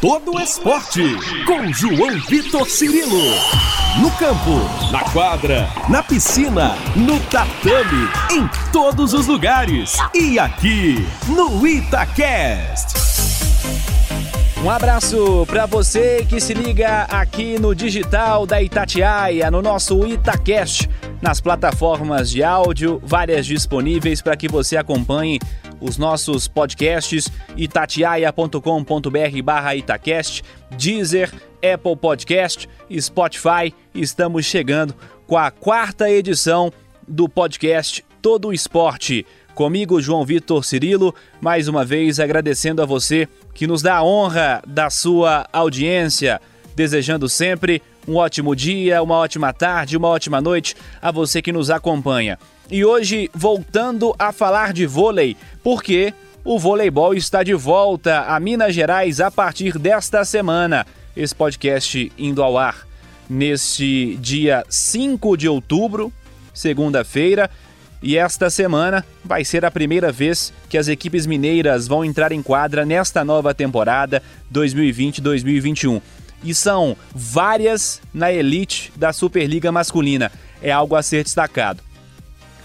todo esporte com João Vitor Cirilo. No campo, na quadra, na piscina, no tatame, em todos os lugares. E aqui no Itacast. Um abraço para você que se liga aqui no digital da Itatiaia, no nosso Itacast, nas plataformas de áudio, várias disponíveis para que você acompanhe os nossos podcasts itatiaia.com.br barra Itacast, Deezer, Apple Podcast, Spotify. Estamos chegando com a quarta edição do podcast Todo Esporte. Comigo, João Vitor Cirilo, mais uma vez agradecendo a você que nos dá a honra da sua audiência, desejando sempre um ótimo dia, uma ótima tarde, uma ótima noite a você que nos acompanha. E hoje, voltando a falar de vôlei, porque o voleibol está de volta a Minas Gerais a partir desta semana. Esse podcast indo ao ar neste dia 5 de outubro, segunda-feira. E esta semana vai ser a primeira vez que as equipes mineiras vão entrar em quadra nesta nova temporada 2020-2021. E são várias na elite da Superliga Masculina. É algo a ser destacado.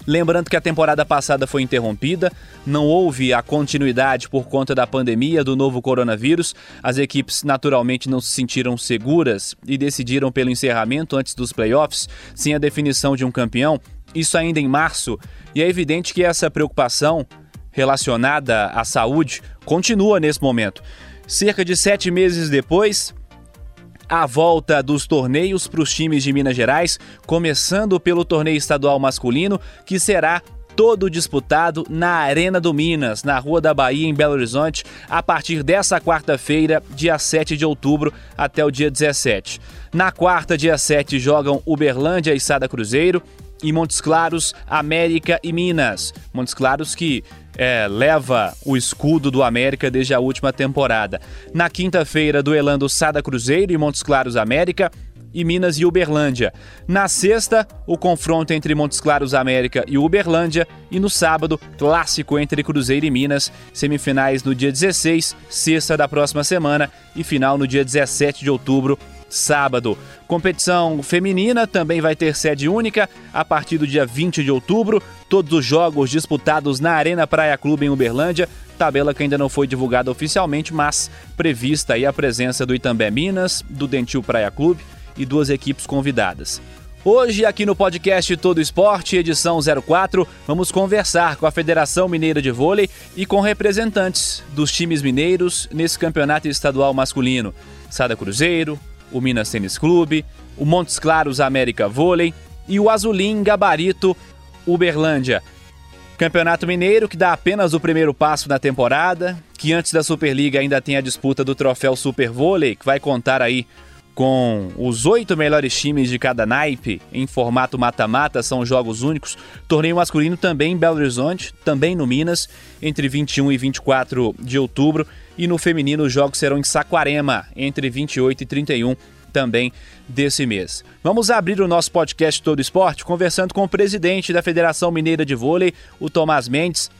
Lembrando que a temporada passada foi interrompida, não houve a continuidade por conta da pandemia do novo coronavírus. As equipes naturalmente não se sentiram seguras e decidiram pelo encerramento antes dos playoffs, sem a definição de um campeão, isso ainda em março. E é evidente que essa preocupação relacionada à saúde continua nesse momento. Cerca de sete meses depois, a volta dos torneios para os times de Minas Gerais, começando pelo torneio estadual masculino, que será todo disputado na Arena do Minas, na Rua da Bahia, em Belo Horizonte, a partir dessa quarta-feira, dia 7 de outubro, até o dia 17. Na quarta, dia 7, jogam Uberlândia e Sada Cruzeiro, e Montes Claros, América e Minas. Montes Claros que é, leva o escudo do América desde a última temporada. Na quinta-feira, duelando Sada Cruzeiro e Montes Claros América e Minas e Uberlândia. Na sexta, o confronto entre Montes Claros América e Uberlândia. E no sábado, clássico entre Cruzeiro e Minas. Semifinais no dia 16, sexta da próxima semana. E final no dia 17 de outubro, sábado. Competição feminina também vai ter sede única a partir do dia 20 de outubro. Todos os jogos disputados na Arena Praia Clube em Uberlândia. Tabela que ainda não foi divulgada oficialmente, mas prevista aí a presença do Itambé Minas, do Dentil Praia Clube e duas equipes convidadas. Hoje, aqui no podcast Todo Esporte, edição 04, vamos conversar com a Federação Mineira de Vôlei e com representantes dos times mineiros nesse campeonato estadual masculino. Sada Cruzeiro, o Minas Tênis Clube, o Montes Claros América Vôlei e o Azulim Gabarito Uberlândia. Campeonato Mineiro que dá apenas o primeiro passo na temporada, que antes da Superliga ainda tem a disputa do troféu Super Vôlei, que vai contar aí com os oito melhores times de cada naipe em formato mata-mata, são jogos únicos. Torneio masculino também em Belo Horizonte, também no Minas, entre 21 e 24 de outubro. E no feminino, os jogos serão em Saquarema, entre 28 e 31 também desse mês. Vamos abrir o nosso podcast Todo Esporte conversando com o presidente da Federação Mineira de Vôlei, o Tomás Mendes.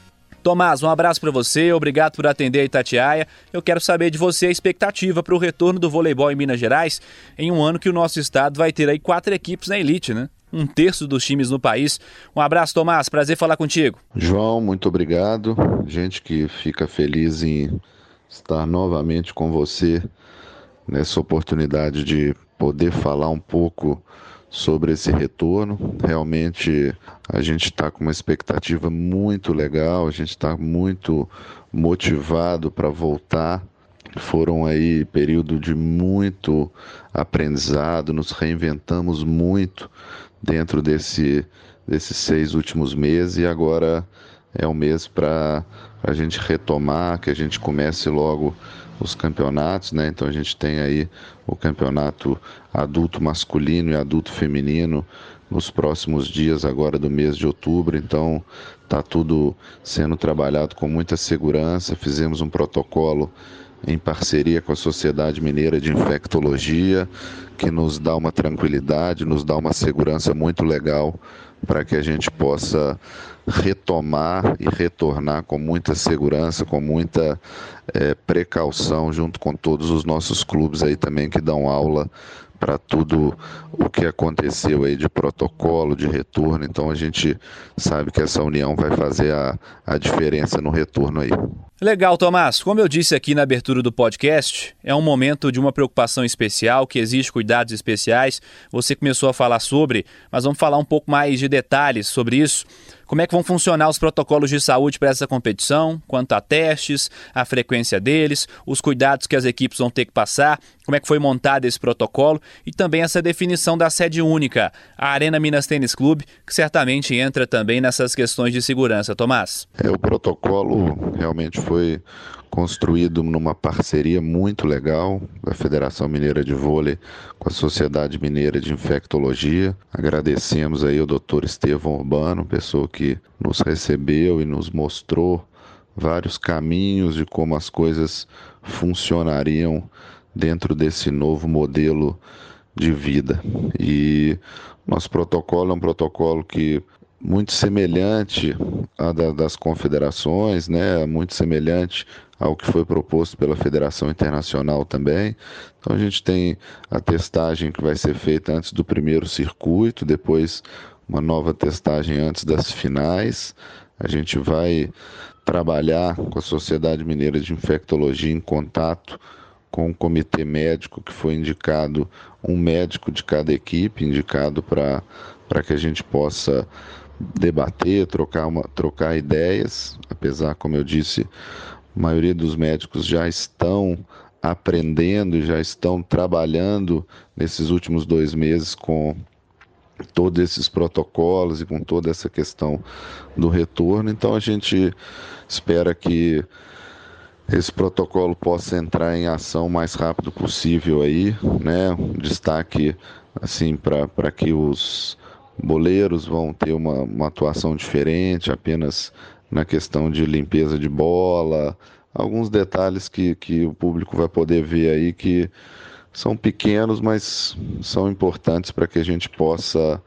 Tomás, um abraço para você, obrigado por atender a Itatiaia. Eu quero saber de você a expectativa para o retorno do voleibol em Minas Gerais em um ano que o nosso estado vai ter aí quatro equipes na elite, né? Um terço dos times no país. Um abraço, Tomás, prazer falar contigo. João, muito obrigado. Gente que fica feliz em estar novamente com você nessa oportunidade de poder falar um pouco sobre esse retorno. Realmente a gente está com uma expectativa muito legal, a gente está muito motivado para voltar. Foram aí período de muito aprendizado, nos reinventamos muito dentro desse, desses seis últimos meses e agora é um mês para a gente retomar, que a gente comece logo os campeonatos, né? Então a gente tem aí o campeonato adulto masculino e adulto feminino nos próximos dias agora do mês de outubro. Então tá tudo sendo trabalhado com muita segurança. Fizemos um protocolo em parceria com a Sociedade Mineira de Infectologia, que nos dá uma tranquilidade, nos dá uma segurança muito legal para que a gente possa retomar e retornar com muita segurança, com muita é, precaução, junto com todos os nossos clubes aí também que dão aula para tudo o que aconteceu aí de protocolo, de retorno. Então a gente sabe que essa união vai fazer a, a diferença no retorno aí. Legal, Tomás. Como eu disse aqui na abertura do podcast, é um momento de uma preocupação especial, que exige cuidados especiais. Você começou a falar sobre, mas vamos falar um pouco mais de detalhes sobre isso. Como é que vão funcionar os protocolos de saúde para essa competição, quanto a testes, a frequência deles, os cuidados que as equipes vão ter que passar, como é que foi montado esse protocolo e também essa definição da sede única, a Arena Minas Tênis Clube, que certamente entra também nessas questões de segurança. Tomás. É, o protocolo realmente foi construído numa parceria muito legal da Federação Mineira de Vôlei com a Sociedade Mineira de Infectologia. Agradecemos aí ao Dr. Estevão Urbano, pessoa que nos recebeu e nos mostrou vários caminhos de como as coisas funcionariam dentro desse novo modelo de vida. E nosso protocolo é um protocolo que muito semelhante à da, das confederações, né? muito semelhante ao que foi proposto pela Federação Internacional também. Então a gente tem a testagem que vai ser feita antes do primeiro circuito, depois uma nova testagem antes das finais. A gente vai trabalhar com a Sociedade Mineira de Infectologia em contato com o comitê médico que foi indicado, um médico de cada equipe, indicado para que a gente possa debater, trocar, uma, trocar ideias, apesar, como eu disse, a maioria dos médicos já estão aprendendo já estão trabalhando nesses últimos dois meses com todos esses protocolos e com toda essa questão do retorno. Então a gente espera que esse protocolo possa entrar em ação o mais rápido possível aí, né? Um destaque assim para que os boleiros vão ter uma, uma atuação diferente, apenas na questão de limpeza de bola, alguns detalhes que, que o público vai poder ver aí que são pequenos, mas são importantes para que a gente possa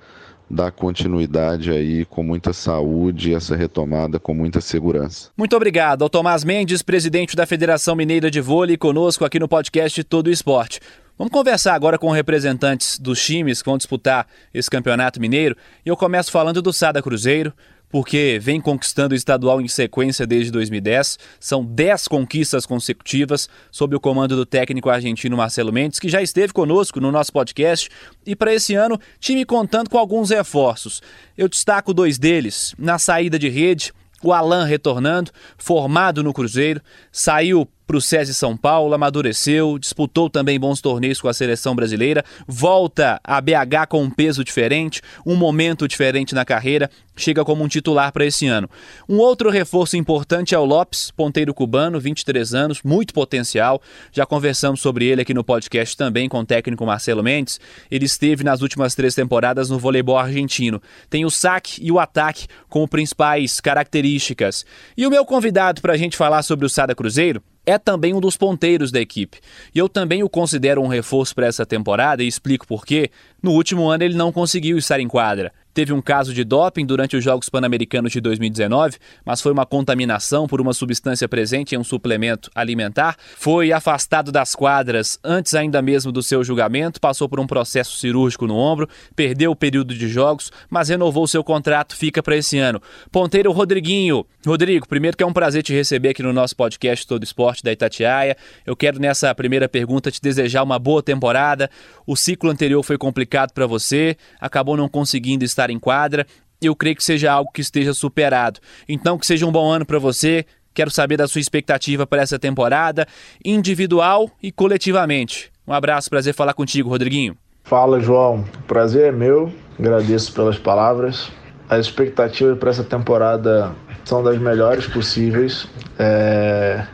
dar continuidade aí com muita saúde essa retomada com muita segurança. Muito obrigado ao Tomás Mendes, presidente da Federação Mineira de Vôlei, conosco aqui no podcast Todo Esporte. Vamos conversar agora com representantes dos times que vão disputar esse campeonato mineiro. E eu começo falando do Sada Cruzeiro, porque vem conquistando o estadual em sequência desde 2010. São 10 conquistas consecutivas sob o comando do técnico argentino Marcelo Mendes, que já esteve conosco no nosso podcast. E para esse ano, time contando com alguns reforços. Eu destaco dois deles. Na saída de rede, o Alan retornando, formado no Cruzeiro, saiu para o SESI São Paulo, amadureceu, disputou também bons torneios com a seleção brasileira, volta a BH com um peso diferente, um momento diferente na carreira, chega como um titular para esse ano. Um outro reforço importante é o Lopes, ponteiro cubano, 23 anos, muito potencial. Já conversamos sobre ele aqui no podcast também com o técnico Marcelo Mendes. Ele esteve nas últimas três temporadas no voleibol argentino. Tem o saque e o ataque como principais características. E o meu convidado para a gente falar sobre o Sada Cruzeiro é também um dos ponteiros da equipe. E eu também o considero um reforço para essa temporada e explico por quê. No último ano ele não conseguiu estar em quadra. Teve um caso de doping durante os Jogos Pan-Americanos de 2019, mas foi uma contaminação por uma substância presente em um suplemento alimentar. Foi afastado das quadras antes ainda mesmo do seu julgamento, passou por um processo cirúrgico no ombro, perdeu o período de jogos, mas renovou seu contrato, fica para esse ano. Ponteiro Rodriguinho. Rodrigo, primeiro que é um prazer te receber aqui no nosso podcast Todo Esporte da Itatiaia. Eu quero nessa primeira pergunta te desejar uma boa temporada. O ciclo anterior foi complicado para você, acabou não conseguindo estar estar em quadra. Eu creio que seja algo que esteja superado. Então, que seja um bom ano para você. Quero saber da sua expectativa para essa temporada, individual e coletivamente. Um abraço, prazer falar contigo, Rodriguinho. Fala, João. Prazer é meu. Agradeço pelas palavras. As expectativas para essa temporada são das melhores possíveis. É...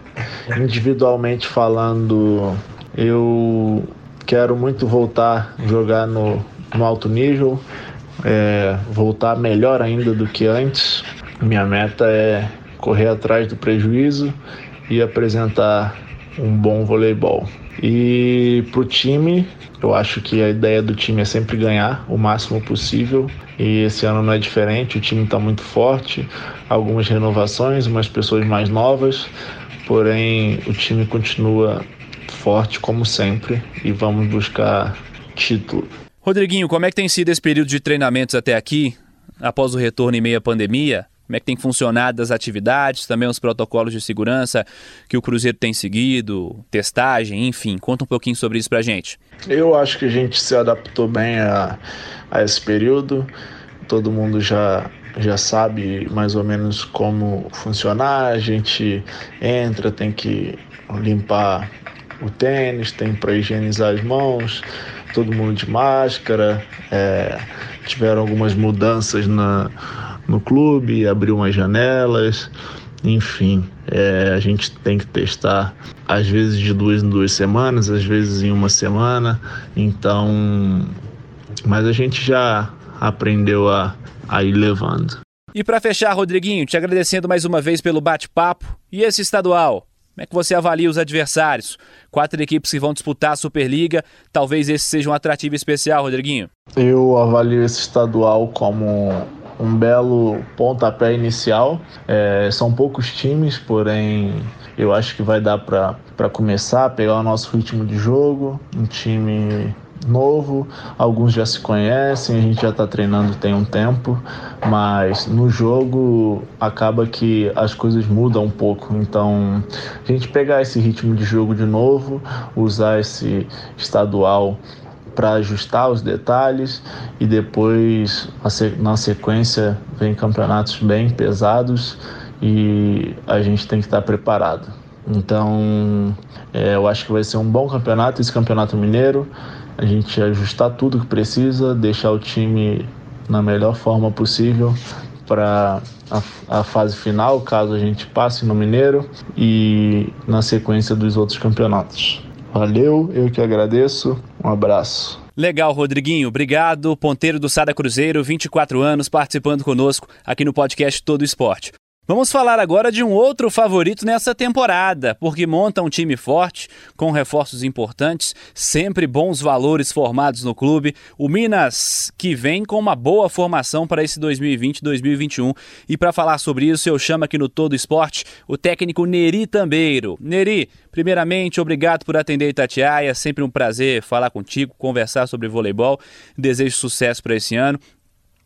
Individualmente falando, eu quero muito voltar a jogar no, no alto nível é, voltar melhor ainda do que antes. Minha meta é correr atrás do prejuízo e apresentar um bom voleibol. E para o time, eu acho que a ideia do time é sempre ganhar o máximo possível. E esse ano não é diferente, o time está muito forte, algumas renovações, umas pessoas mais novas, porém o time continua forte como sempre e vamos buscar título. Rodriguinho, como é que tem sido esse período de treinamentos até aqui, após o retorno em meio à pandemia? Como é que tem funcionado as atividades, também os protocolos de segurança que o Cruzeiro tem seguido, testagem, enfim. Conta um pouquinho sobre isso pra gente. Eu acho que a gente se adaptou bem a, a esse período. Todo mundo já já sabe mais ou menos como funcionar. A gente entra, tem que limpar o tênis, tem para higienizar as mãos, todo mundo de máscara. É, tiveram algumas mudanças na, no clube, abriu umas janelas, enfim, é, a gente tem que testar às vezes de duas em duas semanas, às vezes em uma semana, então, mas a gente já aprendeu a, a ir levando. E para fechar, Rodriguinho, te agradecendo mais uma vez pelo bate-papo e esse estadual. Como é que você avalia os adversários? Quatro equipes que vão disputar a Superliga, talvez esse seja um atrativo especial, Rodriguinho. Eu avalio esse estadual como um belo pontapé inicial. É, são poucos times, porém eu acho que vai dar para começar, pegar o nosso ritmo de jogo. Um time novo, alguns já se conhecem, a gente já está treinando tem um tempo, mas no jogo acaba que as coisas mudam um pouco. Então, a gente pegar esse ritmo de jogo de novo, usar esse estadual para ajustar os detalhes e depois na sequência vem campeonatos bem pesados e a gente tem que estar preparado. Então, é, eu acho que vai ser um bom campeonato esse campeonato mineiro. A gente ajustar tudo que precisa, deixar o time na melhor forma possível para a, a, fase final, caso a gente passe no Mineiro e na sequência dos outros campeonatos. Valeu, eu que agradeço. Um abraço. Legal, Rodriguinho. Obrigado. Ponteiro do Sada Cruzeiro, 24 anos, participando conosco aqui no podcast Todo Esporte. Vamos falar agora de um outro favorito nessa temporada, porque monta um time forte, com reforços importantes, sempre bons valores formados no clube. O Minas, que vem com uma boa formação para esse 2020-2021. E para falar sobre isso, eu chamo aqui no Todo Esporte o técnico Neri Tambeiro. Neri, primeiramente, obrigado por atender Itatiaia. Sempre um prazer falar contigo, conversar sobre voleibol. Desejo sucesso para esse ano.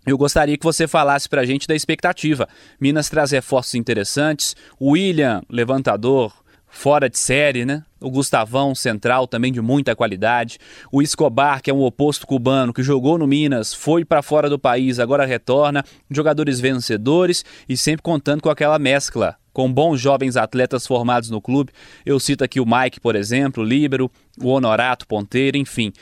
Eu gostaria que você falasse para a gente da expectativa. Minas traz reforços interessantes. O William, levantador, fora de série, né? O Gustavão, central, também de muita qualidade. O Escobar, que é um oposto cubano, que jogou no Minas, foi para fora do país, agora retorna. Jogadores vencedores e sempre contando com aquela mescla. Com bons jovens atletas formados no clube. Eu cito aqui o Mike, por exemplo, Líbero, o Honorato, ponteiro, enfim.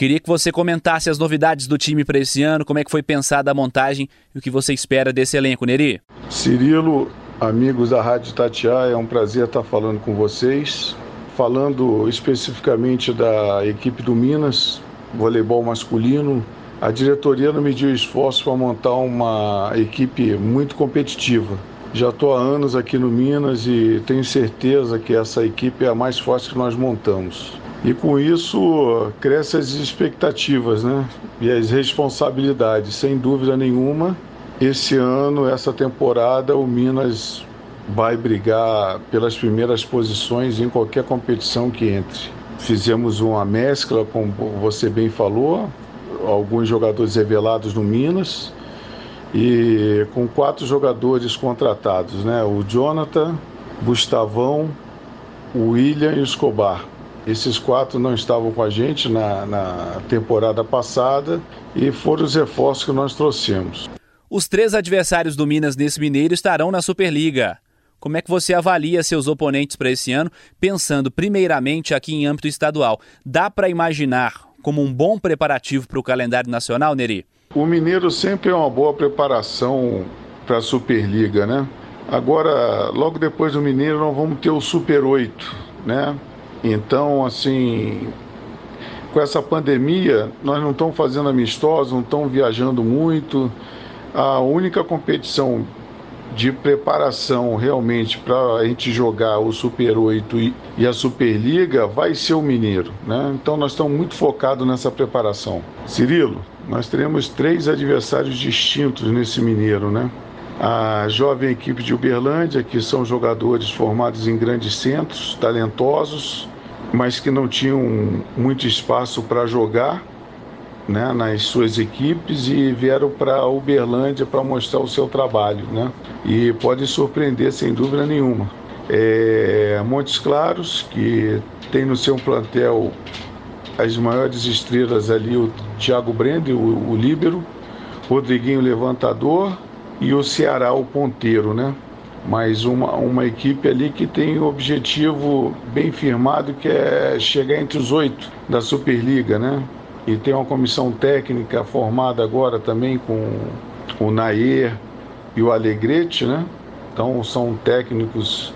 Queria que você comentasse as novidades do time para esse ano, como é que foi pensada a montagem e o que você espera desse elenco, Neri. Cirilo, amigos da Rádio Tatiá, é um prazer estar falando com vocês. Falando especificamente da equipe do Minas, voleibol masculino, a diretoria não mediu esforço para montar uma equipe muito competitiva. Já estou há anos aqui no Minas e tenho certeza que essa equipe é a mais forte que nós montamos. E com isso crescem as expectativas né? e as responsabilidades. Sem dúvida nenhuma, esse ano, essa temporada, o Minas vai brigar pelas primeiras posições em qualquer competição que entre. Fizemos uma mescla, como você bem falou, alguns jogadores revelados no Minas e com quatro jogadores contratados, né? O Jonathan, Gustavão, William e o Escobar. Esses quatro não estavam com a gente na, na temporada passada e foram os reforços que nós trouxemos. Os três adversários do Minas nesse Mineiro estarão na Superliga. Como é que você avalia seus oponentes para esse ano, pensando primeiramente aqui em âmbito estadual? Dá para imaginar como um bom preparativo para o calendário nacional, Neri? O Mineiro sempre é uma boa preparação para a Superliga, né? Agora, logo depois do Mineiro, nós vamos ter o Super 8, né? Então, assim, com essa pandemia, nós não estamos fazendo amistosos, não estamos viajando muito. A única competição de preparação realmente para a gente jogar o Super 8 e, a Superliga vai ser o Mineiro, né? Então nós estamos muito focados nessa preparação. Cirilo, nós teremos três adversários distintos nesse Mineiro, né? A jovem equipe de Uberlândia, que são jogadores formados em grandes centros, talentosos, mas que não tinham muito espaço para jogar né, nas suas equipes e vieram para Uberlândia para mostrar o seu trabalho. Né? E pode surpreender sem dúvida nenhuma. É, Montes Claros, que tem no seu plantel as maiores estrelas ali, o Thiago Brende, o, o Líbero, Rodriguinho Levantador e o Ceará, o ponteiro, né? Mas uma, uma equipe ali que tem o um objetivo bem firmado, que é chegar entre os oito da Superliga, né? e tem uma comissão técnica formada agora também com o Nair e o Alegrete, né? Então são técnicos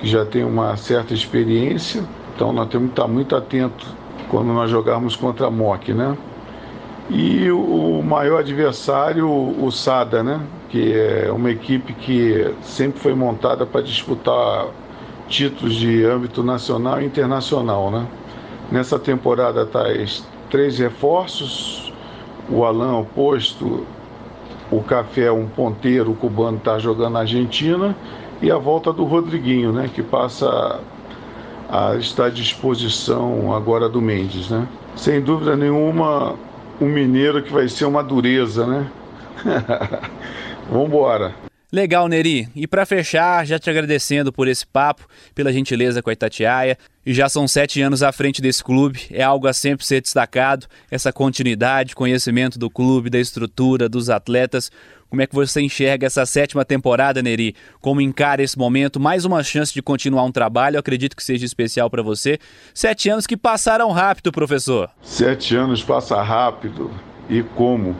que já têm uma certa experiência, então nós temos que estar muito atentos quando nós jogarmos contra a MOC, né? E o maior adversário, o SADA, né? Que é uma equipe que sempre foi montada para disputar títulos de âmbito nacional e internacional, né? Nessa temporada está três reforços, o Alain oposto, o Café um ponteiro, o cubano está jogando na Argentina, e a volta do Rodriguinho, né, que passa a estar à disposição agora do Mendes, né? Sem dúvida nenhuma, um mineiro que vai ser uma dureza, né? Vamos embora. Legal, Neri. E para fechar, já te agradecendo por esse papo, pela gentileza com a Itatiaia. E já são sete anos à frente desse clube, é algo a sempre ser destacado, essa continuidade, conhecimento do clube, da estrutura, dos atletas. Como é que você enxerga essa sétima temporada, Neri? Como encara esse momento? Mais uma chance de continuar um trabalho, eu acredito que seja especial para você. Sete anos que passaram rápido, professor. Sete anos passa rápido, e como?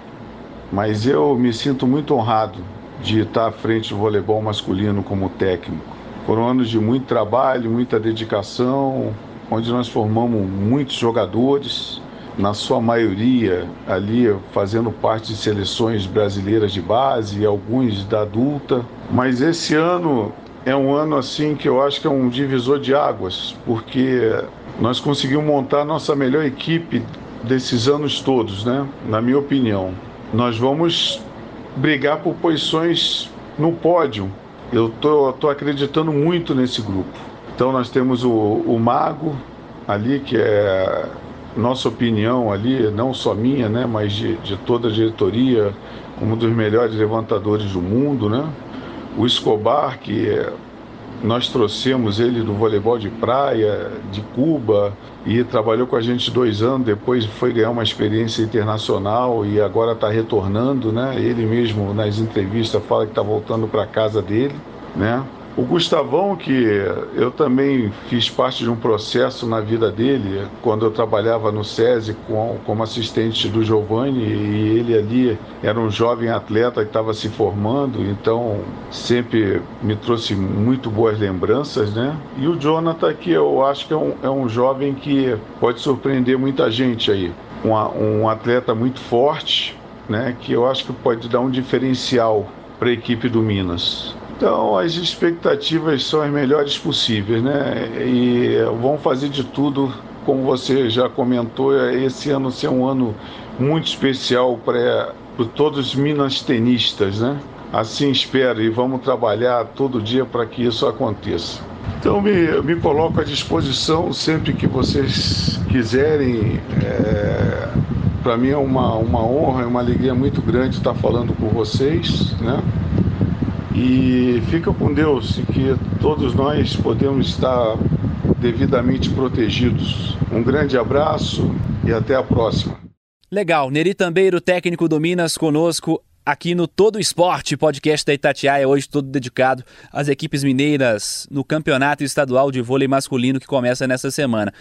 Mas eu me sinto muito honrado de estar à frente do voleibol masculino como técnico. Foram anos de muito trabalho, muita dedicação, onde nós formamos muitos jogadores, na sua maioria ali fazendo parte de seleções brasileiras de base, alguns da adulta. Mas esse ano é um ano assim que eu acho que é um divisor de águas, porque nós conseguimos montar a nossa melhor equipe desses anos todos, né? Na minha opinião. Nós vamos brigar por posições no pódio. Eu tô, tô acreditando muito nesse grupo. Então nós temos o, o Mago ali, que é nossa opinião ali, não só minha, né, mas de, de toda a diretoria, um dos melhores levantadores do mundo, né? O Escobar, que é nós trouxemos ele do voleibol de praia, de Cuba, e trabalhou com a gente dois anos. Depois foi ganhar uma experiência internacional e agora está retornando, né? Ele mesmo nas entrevistas fala que está voltando para casa dele, né? O Gustavão, que eu também fiz parte de um processo na vida dele, quando eu trabalhava no SESI com, como assistente do Giovanni, e ele ali era um jovem atleta que estava se formando, então sempre me trouxe muito boas lembranças, né? E o Jonathan, que eu acho que é um, é um jovem que pode surpreender muita gente aí. Um, um atleta muito forte, né? Que eu acho que pode dar um diferencial para a equipe do Minas. Então, as expectativas são as melhores possíveis, né? E vamos fazer de tudo, como você já comentou, esse ano ser um ano muito especial para todos os minas tenistas, né? Assim espero e vamos trabalhar todo dia para que isso aconteça. Então, me, me coloco à disposição sempre que vocês quiserem. É, para mim é uma, uma honra, é uma alegria muito grande estar falando com vocês, né? E fica com Deus e que todos nós podemos estar devidamente protegidos. Um grande abraço e até a próxima. Legal, Neri Tambeiro, técnico do Minas, conosco aqui no Todo Esporte, podcast da Itatiaia, hoje todo dedicado às equipes mineiras no Campeonato Estadual de Vôlei Masculino que começa nessa semana.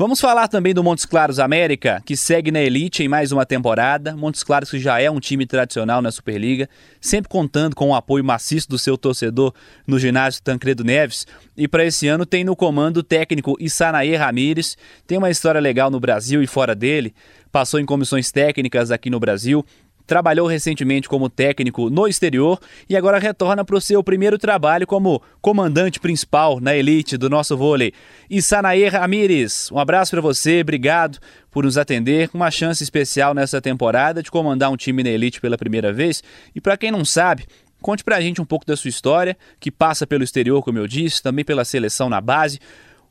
Vamos falar também do Montes Claros América, que segue na elite em mais uma temporada. Montes Claros que já é um time tradicional na Superliga, sempre contando com o apoio maciço do seu torcedor no ginásio Tancredo Neves. E para esse ano tem no comando o técnico Isanaê Ramires. Tem uma história legal no Brasil e fora dele. Passou em comissões técnicas aqui no Brasil, trabalhou recentemente como técnico no exterior e agora retorna para o seu primeiro trabalho como comandante principal na elite do nosso vôlei. Sanair Ramires, um abraço para você, obrigado por nos atender. Uma chance especial nessa temporada de comandar um time na elite pela primeira vez. E para quem não sabe, Conte pra gente um pouco da sua história, que passa pelo exterior, como eu disse, também pela seleção na base.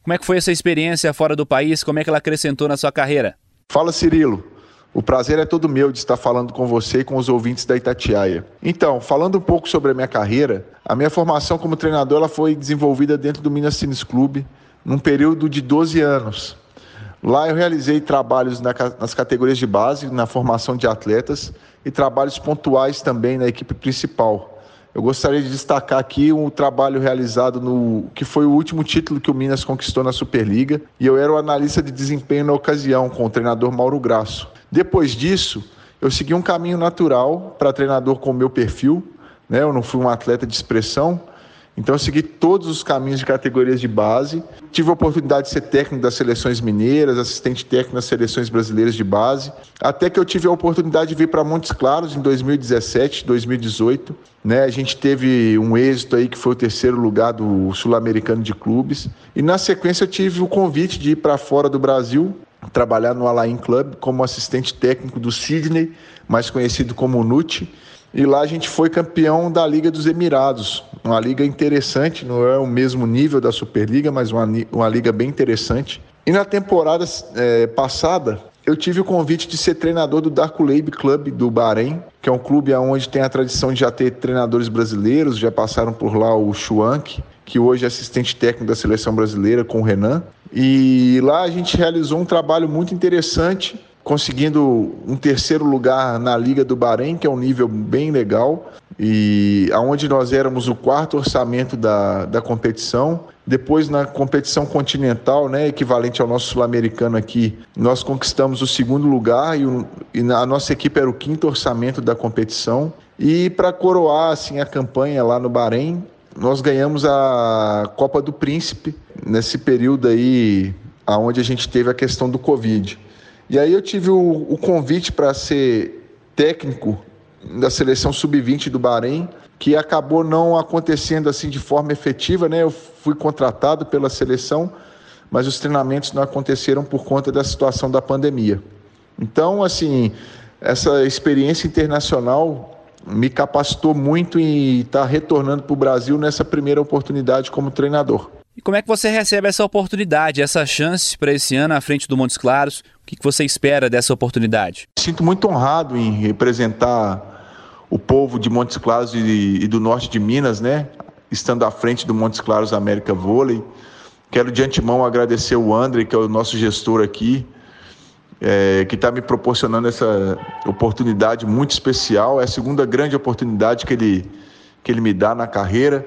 Como é que foi essa experiência fora do país? Como é que ela acrescentou na sua carreira? Fala, Cirilo. O prazer é todo meu de estar falando com você e com os ouvintes da Itatiaia. Então, falando um pouco sobre a minha carreira, a minha formação como treinador ela foi desenvolvida dentro do Minas Tênis Clube num período de 12 anos. Lá eu realizei trabalhos nas categorias de base, na formação de atletas e trabalhos pontuais também na equipe principal. Eu gostaria de destacar aqui um trabalho realizado no que foi o último título que o Minas conquistou na Superliga, e eu era o analista de desempenho na ocasião com o treinador Mauro Graço. Depois disso, eu segui um caminho natural para treinador com o meu perfil, né? Eu não fui um atleta de expressão, então eu segui todos os caminhos de categorias de base. Tive a oportunidade de ser técnico das seleções mineiras, assistente técnico das seleções brasileiras de base, até que eu tive a oportunidade de vir para Montes Claros em 2017, 2018. Né? A gente teve um êxito aí que foi o terceiro lugar do Sul-Americano de Clubes. E na sequência eu tive o convite de ir para fora do Brasil, trabalhar no Alain Club como assistente técnico do Sydney, mais conhecido como NUT e lá a gente foi campeão da Liga dos Emirados, uma liga interessante, não é o mesmo nível da Superliga, mas uma, uma liga bem interessante. E na temporada é, passada, eu tive o convite de ser treinador do Dark Lab Club do Bahrein, que é um clube onde tem a tradição de já ter treinadores brasileiros, já passaram por lá o Schwank, que hoje é assistente técnico da seleção brasileira com o Renan. E lá a gente realizou um trabalho muito interessante conseguindo um terceiro lugar na Liga do Bahrein, que é um nível bem legal, e aonde nós éramos o quarto orçamento da, da competição. Depois, na competição continental, né, equivalente ao nosso sul-americano aqui, nós conquistamos o segundo lugar e, o, e a nossa equipe era o quinto orçamento da competição. E para coroar assim, a campanha lá no Bahrein, nós ganhamos a Copa do Príncipe nesse período aí, aonde a gente teve a questão do Covid. E aí eu tive o, o convite para ser técnico da seleção sub-20 do Bahrein, que acabou não acontecendo assim de forma efetiva, né? Eu fui contratado pela seleção, mas os treinamentos não aconteceram por conta da situação da pandemia. Então, assim, essa experiência internacional me capacitou muito em estar retornando para o Brasil nessa primeira oportunidade como treinador. E como é que você recebe essa oportunidade, essa chance para esse ano à frente do Montes Claros? O que você espera dessa oportunidade? Sinto muito honrado em representar o povo de Montes Claros e, e do norte de Minas, né? Estando à frente do Montes Claros América Vôlei. Quero de antemão agradecer o André, que é o nosso gestor aqui, é, que está me proporcionando essa oportunidade muito especial. É a segunda grande oportunidade que ele, que ele me dá na carreira.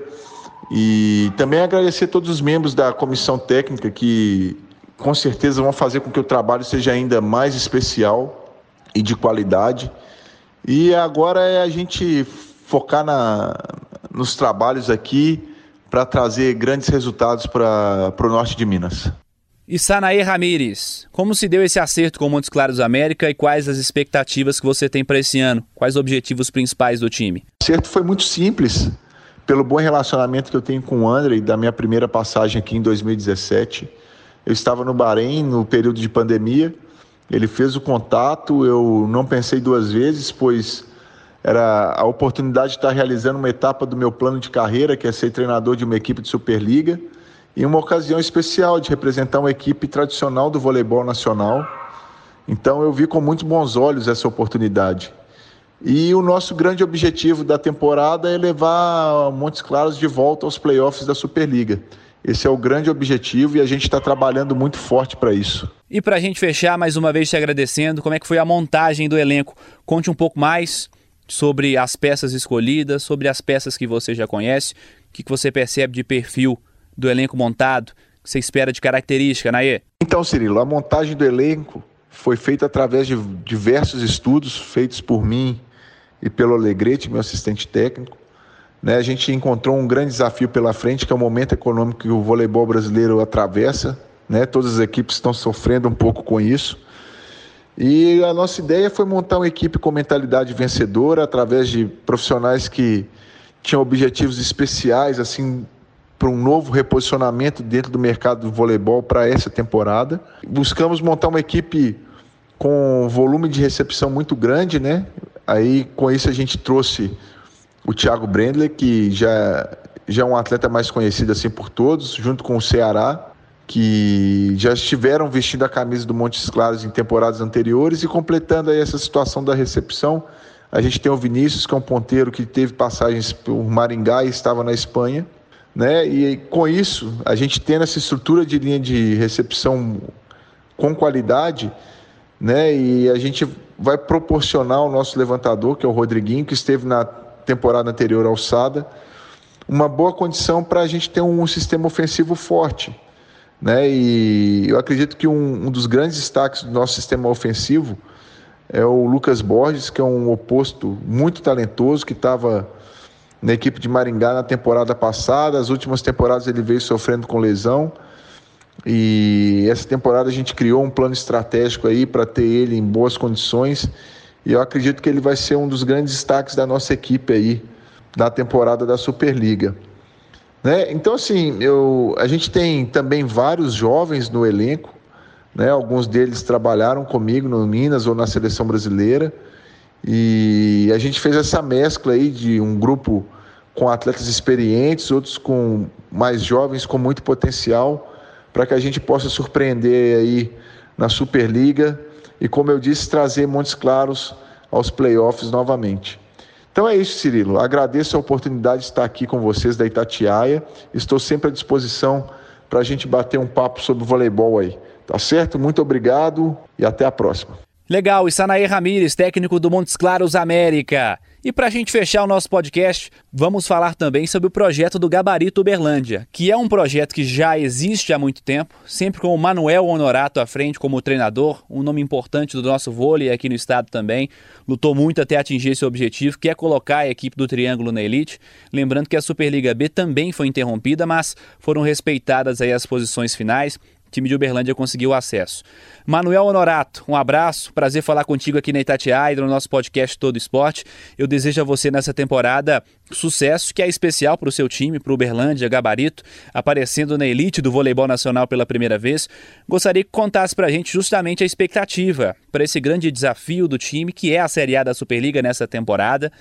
E também agradecer a todos os membros da comissão técnica que com certeza vão fazer com que o trabalho seja ainda mais especial e de qualidade. E agora é a gente focar na, nos trabalhos aqui para trazer grandes resultados para o norte de Minas. E Sanaê Ramires, como se deu esse acerto com Montes Claros América e quais as expectativas que você tem para esse ano? Quais os objetivos principais do time? O acerto foi muito simples pelo bom relacionamento que eu tenho com o André da minha primeira passagem aqui em 2017. Eu estava no Bahrein no período de pandemia. Ele fez o contato, eu não pensei duas vezes, pois era a oportunidade de estar realizando uma etapa do meu plano de carreira, que é ser treinador de uma equipe de Superliga, e uma ocasião especial de representar uma equipe tradicional do voleibol nacional. Então eu vi com muito bons olhos essa oportunidade. E o nosso grande objetivo da temporada é levar Montes Claros de volta aos playoffs da Superliga. Esse é o grande objetivo e a gente está trabalhando muito forte para isso. E para a gente fechar, mais uma vez te agradecendo, como é que foi a montagem do elenco? Conte um pouco mais sobre as peças escolhidas, sobre as peças que você já conhece, o que você percebe de perfil do elenco montado, que você espera de característica, Naê? Então, Cirilo, a montagem do elenco foi feita através de diversos estudos feitos por mim e pelo Alegrete, meu assistente técnico. Né, a gente encontrou um grande desafio pela frente, que é o momento econômico que o voleibol brasileiro atravessa. Né, todas as equipes estão sofrendo um pouco com isso. E a nossa ideia foi montar uma equipe com mentalidade vencedora, através de profissionais que tinham objetivos especiais, assim, para um novo reposicionamento dentro do mercado do voleibol para essa temporada. Buscamos montar uma equipe com volume de recepção muito grande, né? Aí com isso a gente trouxe o Thiago Brendler, que já, já é um atleta mais conhecido assim por todos, junto com o Ceará, que já estiveram vestindo a camisa do Montes Claros em temporadas anteriores e completando aí essa situação da recepção. A gente tem o Vinícius, que é um ponteiro que teve passagens por Maringá e estava na Espanha. Né? E com isso, a gente tendo essa estrutura de linha de recepção com qualidade, né? E a gente vai proporcionar ao nosso levantador, que é o Rodriguinho, que esteve na temporada anterior alçada, uma boa condição para a gente ter um sistema ofensivo forte. Né? E eu acredito que um, um, dos grandes destaques do nosso sistema ofensivo é o Lucas Borges, que é um oposto muito talentoso, que estava na equipe de Maringá na temporada passada. As últimas temporadas ele veio sofrendo com lesão. E essa temporada a gente criou um plano estratégico aí para ter ele em boas condições. E eu acredito que ele vai ser um dos grandes destaques da nossa equipe aí na temporada da Superliga. Né? Então, assim, eu, a gente tem também vários jovens no elenco, né? alguns deles trabalharam comigo no Minas ou na seleção brasileira, e a gente fez essa mescla aí de um grupo com atletas experientes, outros com mais jovens com muito potencial, para que a gente possa surpreender aí na Superliga e, como eu disse, trazer Montes Claros aos playoffs novamente. Então é isso, Cirilo. Agradeço a oportunidade de estar aqui com vocês da Itatiaia. Estou sempre à disposição para a gente bater um papo sobre voleibol aí. Tá certo? Muito obrigado e até a próxima. Legal, e Sanaê Ramires, técnico do Montes Claros América. E para a gente fechar o nosso podcast, vamos falar também sobre o projeto do Gabarito Uberlândia, que é um projeto que já existe há muito tempo, sempre com o Manuel Honorato à frente como treinador, um nome importante do nosso vôlei aqui no estado também. Lutou muito até atingir esse objetivo, que é colocar a equipe do Triângulo na elite. Lembrando que a Superliga B também foi interrompida, mas foram respeitadas aí as posições finais time de Uberlândia conseguiu acesso. Manuel Honorato, um abraço, prazer falar contigo aqui na Itatiaia, no nosso podcast Todo Esporte. Eu desejo a você nessa temporada sucesso, que é especial para o seu time, para o Uberlândia, Gabarito, aparecendo na elite do voleibol nacional pela primeira vez. Gostaria que contasse para a gente justamente a expectativa para esse grande desafio do time, que é a Série A da Superliga nessa temporada,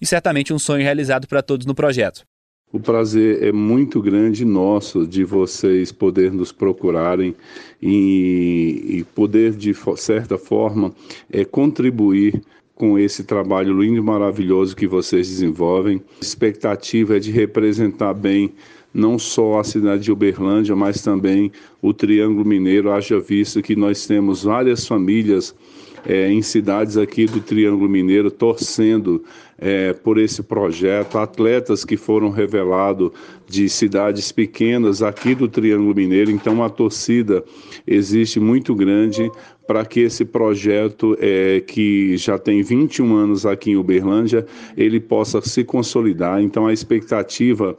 e certamente um sonho realizado para todos no projeto. O prazer é muito grande nosso de vocês poder nos procurarem e, e poder, de certa forma, é, contribuir com esse trabalho lindo e maravilhoso que vocês desenvolvem. A expectativa é de representar bem não só a cidade de Uberlândia, mas também o Triângulo Mineiro, haja visto que nós temos várias famílias é, em cidades aqui do Triângulo Mineiro torcendo é, por esse projeto, atletas que foram revelados de cidades pequenas aqui do Triângulo Mineiro, então a torcida existe muito grande para que esse projeto, é, que já tem 21 anos aqui em Uberlândia, ele possa se consolidar. Então a expectativa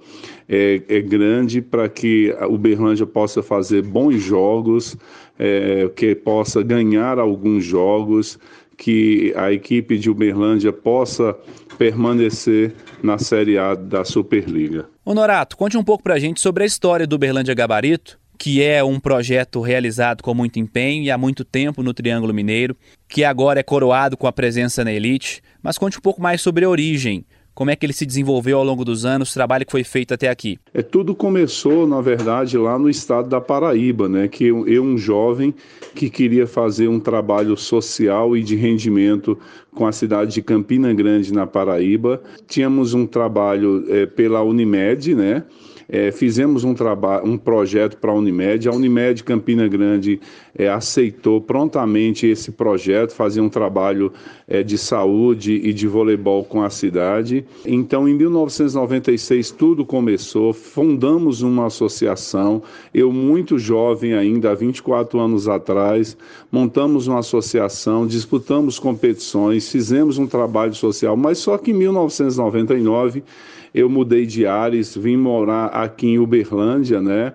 é, é grande para que a Uberlândia possa fazer bons jogos, é, que possa ganhar alguns jogos, que a equipe de Uberlândia possa permanecer na Série A da Superliga. Honorato, conte um pouco para a gente sobre a história do Uberlândia Gabarito, que é um projeto realizado com muito empenho e há muito tempo no Triângulo Mineiro, que agora é coroado com a presença na elite. Mas conte um pouco mais sobre a origem, como é que ele se desenvolveu ao longo dos anos, o trabalho que foi feito até aqui? É, tudo começou, na verdade, lá no estado da Paraíba, né? Que eu, eu, um jovem que queria fazer um trabalho social e de rendimento com a cidade de Campina Grande, na Paraíba. Tínhamos um trabalho é, pela Unimed, né? É, fizemos um um projeto para a Unimed. A Unimed Campina Grande é, aceitou prontamente esse projeto, fazer um trabalho é, de saúde e de voleibol com a cidade. Então, em 1996, tudo começou. Fundamos uma associação. Eu, muito jovem ainda, há 24 anos atrás, montamos uma associação, disputamos competições, fizemos um trabalho social, mas só que em 1999 eu mudei de Ares, vim morar aqui em Uberlândia, né?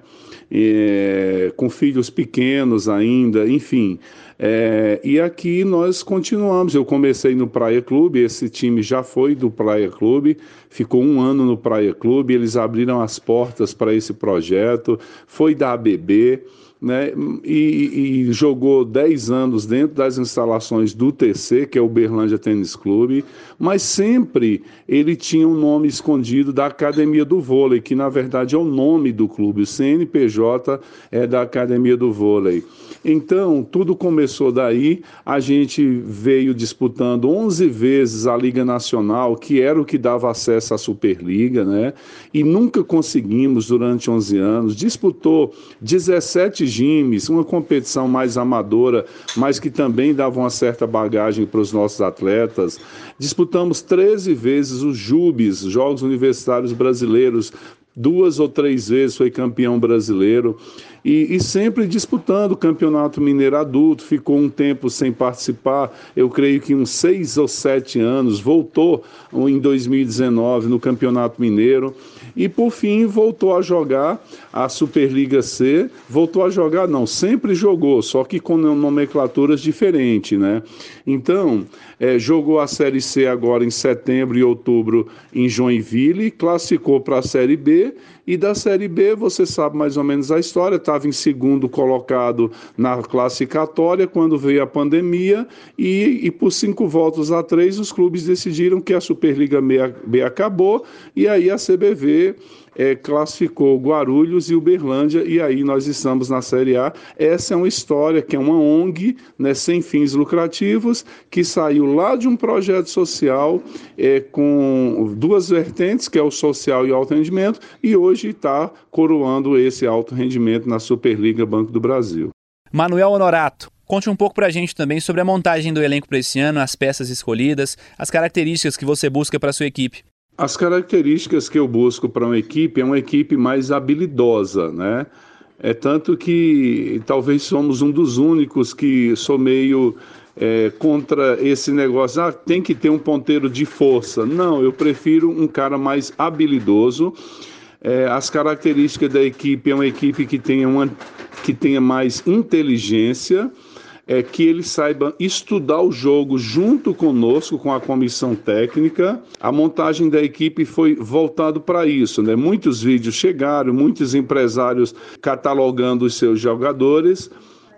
É, com filhos pequenos ainda, enfim. É, e aqui nós continuamos. Eu comecei no Praia Clube, esse time já foi do Praia Clube, ficou um ano no Praia Clube, eles abriram as portas para esse projeto, foi da ABB né, e, e, jogou 10 anos dentro das instalações do TC, que é o Berlândia Tênis Clube, mas sempre ele tinha um nome escondido da Academia do Vôlei, que na verdade é o nome do clube, o CNPJ é da Academia do Vôlei. Então, tudo começou daí, a gente veio disputando 11 vezes a Liga Nacional, que era o que dava acesso à Superliga, né? E nunca conseguimos durante 11 anos. Disputou 17 gimes, uma competição mais amadora, mas que também dava uma certa bagagem para os nossos atletas. Disputamos 13 vezes os JUBs, Jogos Universitários Brasileiros, duas ou três vezes foi campeão brasileiro e, e, sempre disputando o campeonato mineiro adulto. Ficou um tempo sem participar, eu creio que uns seis ou sete anos. Voltou em 2019 no campeonato mineiro e por fim voltou a jogar a Superliga C. Voltou a jogar, não, sempre jogou, só que com nomenclaturas diferentes, né? Então é, jogou a Série C agora em setembro e outubro em Joinville, classificou para a Série B e da Série B, você sabe mais ou menos a história, estava em segundo colocado na classificatória quando veio a pandemia. E, e por cinco votos a três os clubes decidiram que a Superliga B acabou. E aí a CBV é, classificou Guarulhos e Uberlândia, e aí nós estamos na Série A. Essa é uma história que é uma ONG né, sem fins lucrativos, que saiu lá de um projeto social é, com duas vertentes, que é o social e o alto rendimento, e hoje está coroando esse alto rendimento na Superliga Banco do Brasil. Manuel Honorato, Conte um pouco para a gente também sobre a montagem do elenco para esse ano, as peças escolhidas, as características que você busca para sua equipe. As características que eu busco para uma equipe é uma equipe mais habilidosa, né? É tanto que talvez somos um dos únicos que sou meio é, contra esse negócio, ah, tem que ter um ponteiro de força. Não, eu prefiro um cara mais habilidoso. É, as características da equipe é uma equipe que tenha, uma, que tenha mais inteligência, é que ele saiba estudar o jogo junto conosco, com a comissão técnica. A montagem da equipe foi voltado para isso, né? Muitos vídeos chegaram, muitos empresários catalogando os seus jogadores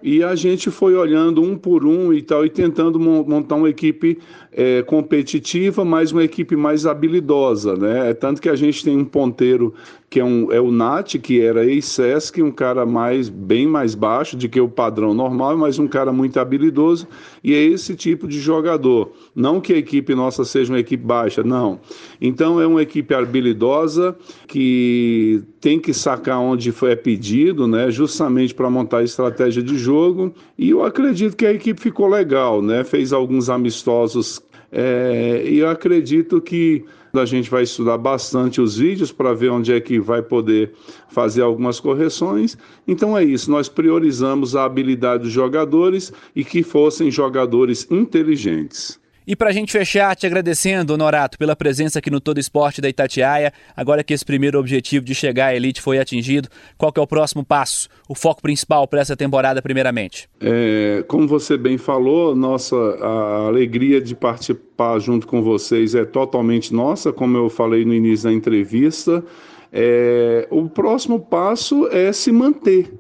e a gente foi olhando um por um e tal, e tentando montar uma equipe é, competitiva, mas uma equipe mais habilidosa, né? É tanto que a gente tem um ponteiro que é, um, é o Nat, que era ex-Sesc, um cara mais, bem mais baixo do que o padrão normal, mas um cara muito habilidoso, e é esse tipo de jogador. Não que a equipe nossa seja uma equipe baixa, não. Então é uma equipe habilidosa que tem que sacar onde foi pedido, né? Justamente para montar a estratégia de jogo. E eu acredito que a equipe ficou legal, né? Fez alguns amistosos é, e eu acredito que a gente vai estudar bastante os vídeos para ver onde é que vai poder fazer algumas correções. Então é isso, nós priorizamos a habilidade dos jogadores e que fossem jogadores inteligentes. E para a gente fechar, te agradecendo, Norato, pela presença aqui no Todo Esporte da Itatiaia. Agora que esse primeiro objetivo de chegar à elite foi atingido, qual que é o próximo passo, o foco principal para essa temporada, primeiramente? É, como você bem falou, nossa a alegria de participar junto com vocês é totalmente nossa, como eu falei no início da entrevista. É, o próximo passo é se manter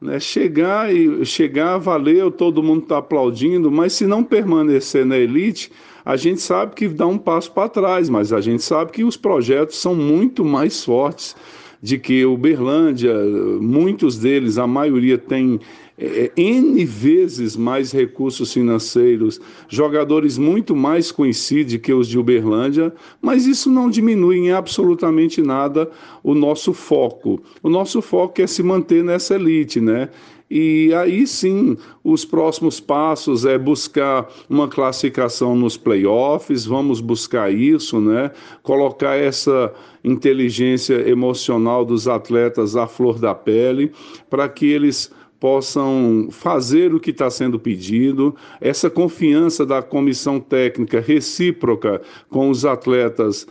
né? Chegar e chegar, valeu, todo mundo está aplaudindo, mas se não permanecer na elite, a gente sabe que dá um passo para trás, mas a gente sabe que os projetos são muito mais fortes de que Uberlândia, muitos deles, a maioria tem é, é, N vezes mais recursos financeiros, jogadores muito mais conhecidos que os de Uberlândia, mas isso não diminui em absolutamente nada o nosso foco. O nosso foco é se manter nessa elite, né? E aí sim, os próximos passos é buscar uma classificação nos playoffs, vamos buscar isso, né? Colocar essa inteligência emocional dos atletas à flor da pele, para que eles possam fazer o que está sendo pedido, essa confiança da comissão técnica recíproca com os atletas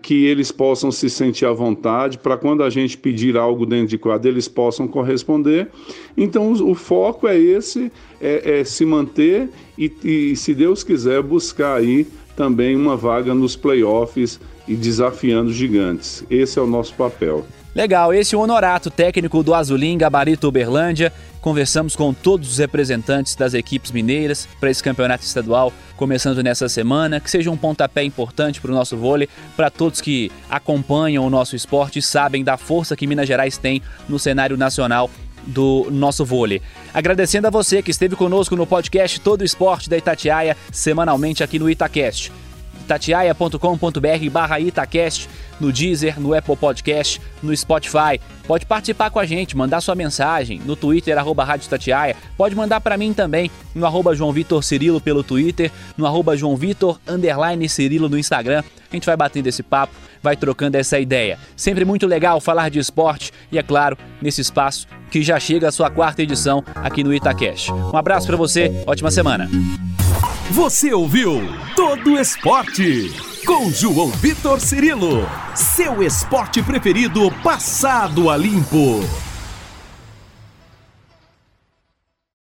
que eles possam se sentir à vontade para quando a gente pedir algo dentro de quadra eles possam corresponder. Então o, o foco é esse, é, é se manter e, e, se Deus quiser, buscar aí também uma vaga nos playoffs e desafiando gigantes. Esse é o nosso papel. Legal, esse é o Honorato, técnico do Azulim, Gabarito Uberlândia. Conversamos com todos os representantes das equipes mineiras para esse campeonato estadual, começando nessa semana. Que seja um pontapé importante para o nosso vôlei, para todos que acompanham o nosso esporte e sabem da força que Minas Gerais tem no cenário nacional do nosso vôlei. Agradecendo a você que esteve conosco no podcast Todo Esporte da Itatiaia, semanalmente aqui no Itacast itatiaia.com.br barra Itacast, no Deezer, no Apple Podcast, no Spotify. Pode participar com a gente, mandar sua mensagem no Twitter, arroba Rádio Itatiaia. Pode mandar para mim também no arroba João Vitor Cirilo pelo Twitter, no arroba João Vitor underline Cirilo no Instagram. A gente vai batendo esse papo, vai trocando essa ideia. Sempre muito legal falar de esporte e, é claro, nesse espaço que já chega a sua quarta edição aqui no Itacast. Um abraço para você, ótima semana. Você ouviu Todo Esporte com João Vitor Cirilo, seu esporte preferido passado a limpo.